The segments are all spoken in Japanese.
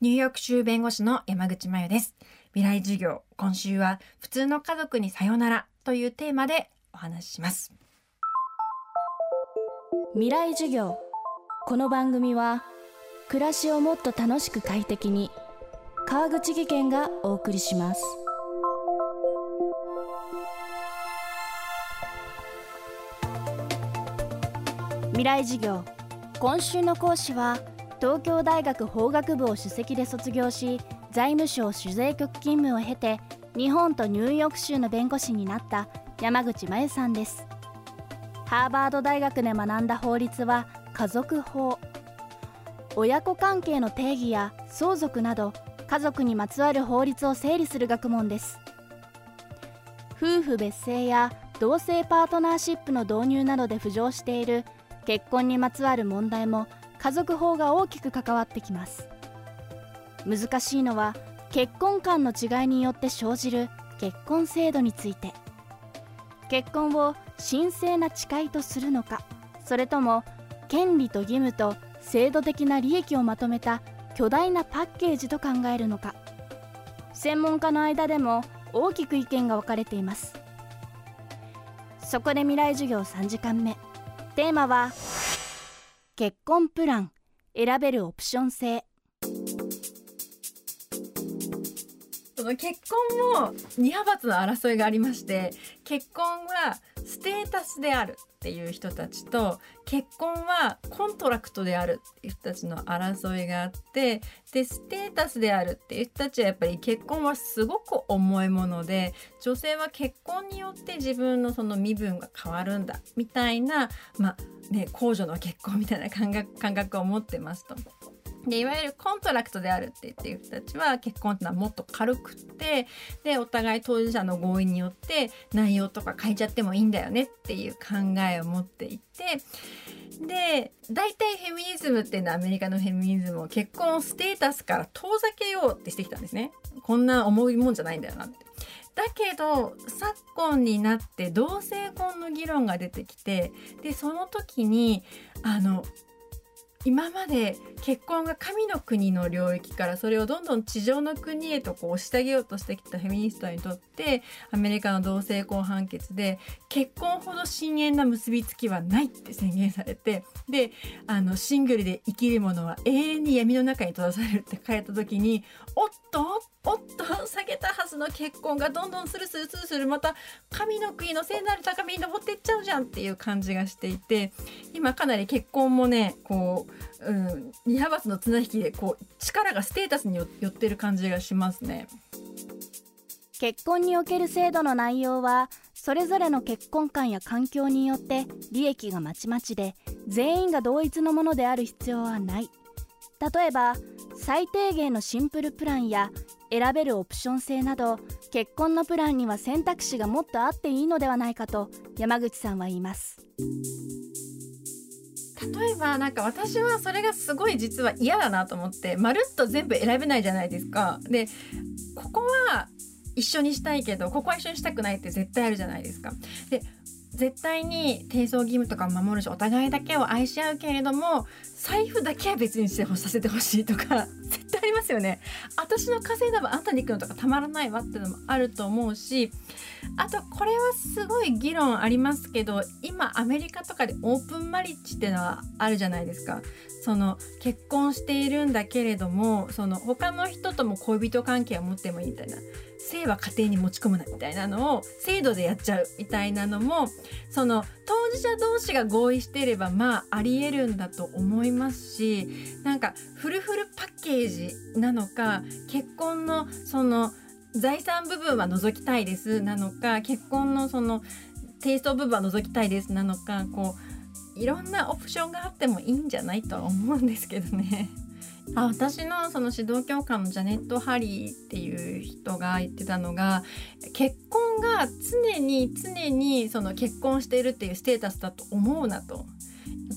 ニューヨーク州弁護士の山口真由です。未来授業、今週は普通の家族にさよならというテーマでお話しします。未来授業この番組は暮らしをもっと楽しく快適に川口義賢がお送りします未来授業今週の講師は東京大学法学部を首席で卒業し財務省主税局勤務を経て日本とニューヨーク州の弁護士になった山口真由さんです。ハーバード大学で学んだ法律は家族法。親子関係の定義や相続など家族にまつわる法律を整理する学問です。夫婦別姓や同性パートナーシップの導入などで浮上している結婚にまつわる問題も家族法が大きく関わってきます。難しいのは結婚観の違いによって生じる結婚制度について。結婚を神聖な誓いとするのかそれとも権利と義務と制度的な利益をまとめた巨大なパッケージと考えるのか。専門家の間でも大きく意見が分かれています。そこで未来授業3時間目。テーマは結婚プラン選べるオプション制。その結婚も2派閥の争いがありまして結婚はステータスであるっていう人たちと結婚は contract であるっていう人たちの争いがあってでステータスであるっていう人たちはやっぱり結婚はすごく重いもので女性は結婚によって自分のその身分が変わるんだみたいなまあね公女の結婚みたいな感覚感覚を持ってますと。でいわゆる contract であるって言ってる人たちは結婚ってのはもっと軽くってでお互い当事者の合意によって内容とか変えちゃってもいいんだよねっていう考えを持っていてで大体フェミニズムっていうのはアメリカのフェミニズムを結婚をステータスから遠ざけようってしてきたんですね。こんな重いもんじゃないんだよなって。だけど昨今になって同性婚の議論が出てきてでその時にあの今まで結婚が神の国の領域からそれをどんどん地上の国へとこう押し上げようとしてきたフェミニストにとってアメリカの同性婚判決で結婚ほど深遠な結びつきはないって宣言されてであのシングルで生きる者は永遠に闇の中に閉ざされるって書いた時におっとおっと下げたはずの結婚がどんどんスルスルスルスルまた神の国の聖なる高みに登っていっちゃうじゃんっていう感じがしていて今かなり結婚もねこう、うん、2派閥の綱引きでこう力がステータスによってる感じがしますね。結婚における制度の内容はそれぞれの結婚観や環境によって利益がまちまちで全員が同一のものである必要はない例えば最低限のシンプルプランや選べるオプション制など結婚のプランには選択肢がもっとあっていいのではないかと山口さんは言います例えばなんか私はそれがすごい実は嫌だなと思ってまるっと全部選べないじゃないですか。でここは一緒にしたいけどここは一緒にしたくないって絶対あるじゃないですか。で絶対に提訴義務とかを守るしお互いだけを愛し合うけれども財布だけは別にしてさせてほしいとか 絶ありますよね。私の稼いだ分あんたに行くのとかたまらないわっていうのもあると思うしあとこれはすごい議論ありますけど今アメリカとかでオープンマリッジっていうのはあるじゃないですか。その結婚しているんだけれどもその他の人とも恋人関係を持ってもいいみたいな。性は家庭に持ち込むなみたいなのを制度でやっちゃうみたいなのもその当事者同士が合意していればまあありえるんだと思いますしなんかフルフルケージなのか結婚のその財産部分は除きたいですなのか結婚のそのテイスト部分は除きたいですなのかこういろんなオプションがあってもいいんじゃないとは思うんですけどね。あ私のその指導教官のジャネット・ハリーっていう人が言ってたのが結婚が常に常にその結婚しているっていうステータスだと思うなと。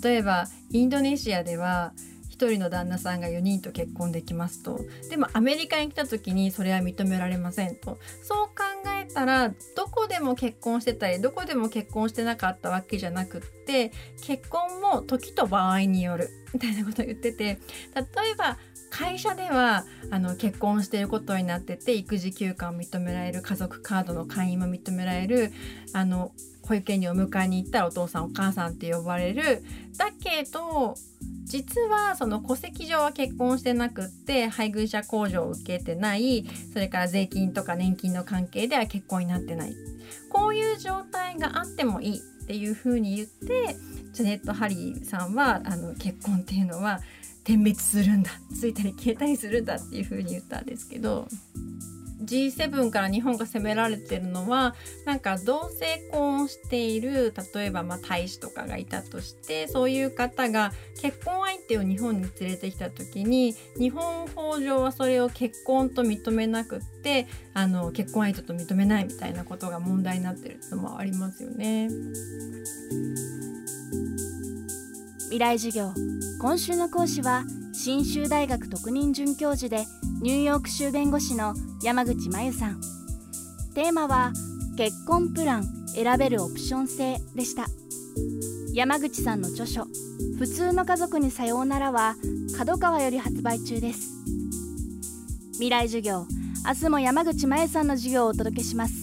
例えばインドネシアでは1人の旦那さんが4人と結婚できますと。でもアメリカに来た時にそれは認められませんと。そう考えたらどこでも結婚してたりどこでも結婚してなかったわけじゃなくって結婚も時と場合によるみたいなことを言ってて。例えば会社ではあの結婚していることになってて育児休暇を認められる家族カードの会員も認められるあの保育園にお迎えに行ったらお父さんお母さんって呼ばれる。だけど実はその戸籍上は結婚してなくって配偶者控除を受けてないそれから税金とか年金の関係では結婚になってない。こういう状態があってもいいっていうふうに言ってジャネット・ハリーさんはあの結婚っていうのは点滅するんだ。ついたり消えたりするんだっていうふうに言ったんですけど。G7 から日本が責められてるのはなんか同性婚をしている例えばま大使とかがいたとしてそういう方が結婚相手を日本に連れてきた時に日本法上はそれを結婚と認めなくってあの結婚相手と認めないみたいなことが問題になってるってのもありますよね。未来授業今週の講師は信州大学特任准教授でニューヨーク州弁護士の山口真由さん。テーマは結婚プラン選べるオプション制でした。山口さんの著書普通の家族にさようならは角川より発売中です。未来授業明日も山口真由さんの授業をお届けします。